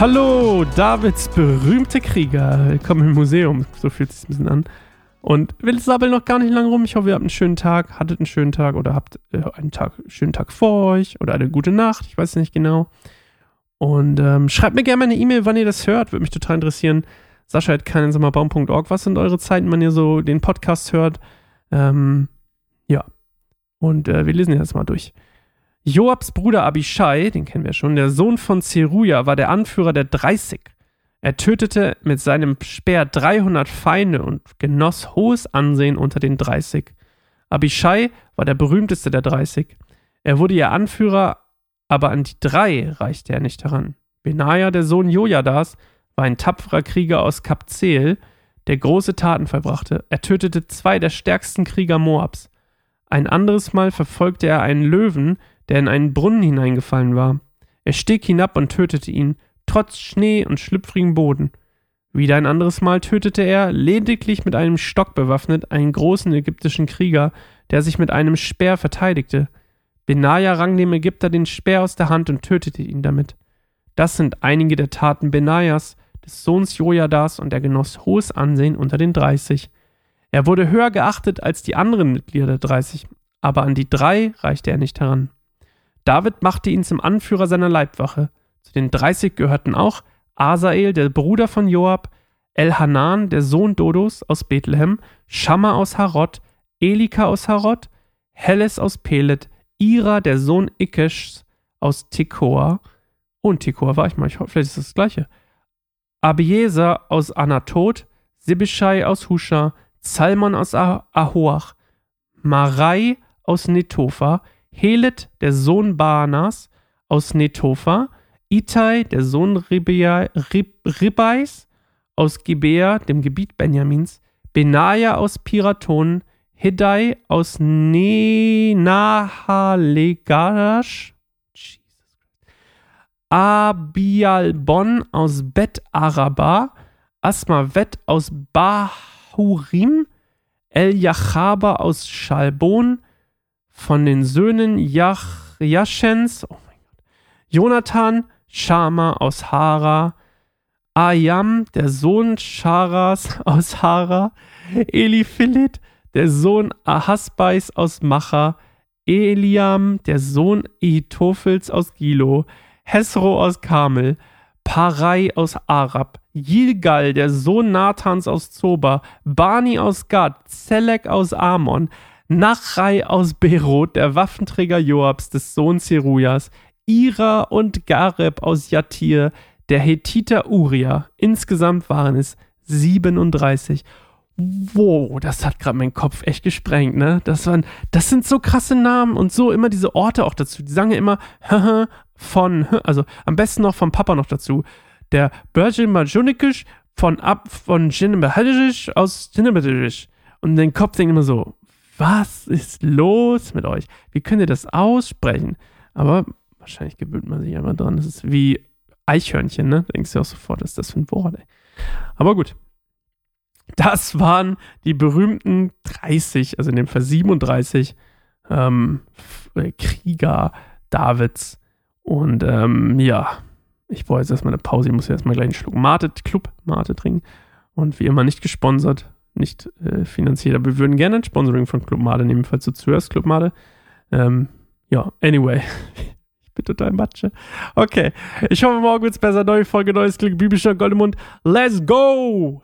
Hallo, Davids berühmte Krieger. Willkommen im Museum. So fühlt es sich ein bisschen an. Und will sabbeln noch gar nicht lang rum. Ich hoffe, ihr habt einen schönen Tag, hattet einen schönen Tag oder habt äh, einen Tag, schönen Tag vor euch oder eine gute Nacht. Ich weiß nicht genau. Und ähm, schreibt mir gerne mal eine E-Mail, wann ihr das hört. Würde mich total interessieren. Sascha hat keinensommerbaum.org. Was sind eure Zeiten, wenn ihr so den Podcast hört? Ähm, ja. Und äh, wir lesen jetzt mal durch. Joabs Bruder Abishai, den kennen wir schon, der Sohn von Zeruja, war der Anführer der 30. Er tötete mit seinem Speer 300 Feinde und genoss hohes Ansehen unter den 30. Abishai war der berühmteste der 30. Er wurde ihr Anführer, aber an die drei reichte er nicht heran. Benaja, der Sohn Jojadas, war ein tapferer Krieger aus Kapzeel, der große Taten vollbrachte. Er tötete zwei der stärksten Krieger Moabs. Ein anderes Mal verfolgte er einen Löwen, der in einen Brunnen hineingefallen war. Er stieg hinab und tötete ihn, trotz Schnee und schlüpfrigem Boden. Wieder ein anderes Mal tötete er, lediglich mit einem Stock bewaffnet, einen großen ägyptischen Krieger, der sich mit einem Speer verteidigte. Benaja rang dem Ägypter den Speer aus der Hand und tötete ihn damit. Das sind einige der Taten Benajas, des Sohns Jojadas, und er genoss hohes Ansehen unter den Dreißig. Er wurde höher geachtet als die anderen Mitglieder der Dreißig, aber an die drei reichte er nicht heran. David machte ihn zum Anführer seiner Leibwache. Zu den 30 gehörten auch Asael, der Bruder von Joab, Elhanan, der Sohn Dodos aus Bethlehem, Schamma aus Harod, Elika aus Harod, Helles aus Pelet, Ira, der Sohn Ikeschs aus Tekoa, und Tekoa war ich mal, ich hoffe, vielleicht ist das das gleiche. Abieser aus Anatot, Sibischai aus Husha, Salmon aus ah Ahoach, Marai aus Netofa, Helet, der Sohn Baanas aus Netofa, Itai, der Sohn Ribbeis aus Gibea, dem Gebiet Benjamins, Benaja aus Piraton, Hedai aus Nenahalegash, Abialbon aus Bet Araba, Asmavet aus Bahurim, El Yachaba aus Schalbon, von den Söhnen Jach, Jaschens, oh mein Gott, Jonathan, Shama aus Hara, Ayam, der Sohn Charas aus Hara, Eliphilit, der Sohn Ahasbais aus Macha, Eliam, der Sohn Itophels aus Gilo, Hesro aus Kamel, Parai aus Arab, Yilgal, der Sohn Nathans aus Zoba, Bani aus Gad, Zelek aus Amon, Nachrei aus Berot, der Waffenträger Joabs, des Sohns Zerujas, Ira und Gareb aus Jatir, der Hethiter Uria. Insgesamt waren es 37. Wow, das hat gerade meinen Kopf echt gesprengt, ne? Das waren, das sind so krasse Namen und so immer diese Orte auch dazu. Die sagen ja immer von, also am besten noch vom Papa noch dazu. Der Bergin Majunikisch von ab von Jinnebehadisch aus Jinnebehadisch. Und den Kopf denkt immer so, was ist los mit euch? Wie könnt ihr das aussprechen? Aber wahrscheinlich gewöhnt man sich einfach dran. Das ist wie Eichhörnchen, ne? Denkst du auch sofort, was ist das für ein Wort, ey. Aber gut. Das waren die berühmten 30, also in dem Fall 37 ähm, äh, Krieger Davids. Und ähm, ja, ich brauche jetzt erstmal eine Pause. Ich muss jetzt mal gleich einen Schluck Mate, Club Mate trinken. Und wie immer nicht gesponsert nicht äh, finanziert, aber wir würden gerne ein Sponsoring von Club Made nehmen, falls du zuhörst, Club Made. Ähm, ja, anyway. ich bin total Matsche. Okay. Ich hoffe, morgen wird es besser. Neue Folge, neues Glück, biblischer Goldemund. Let's go!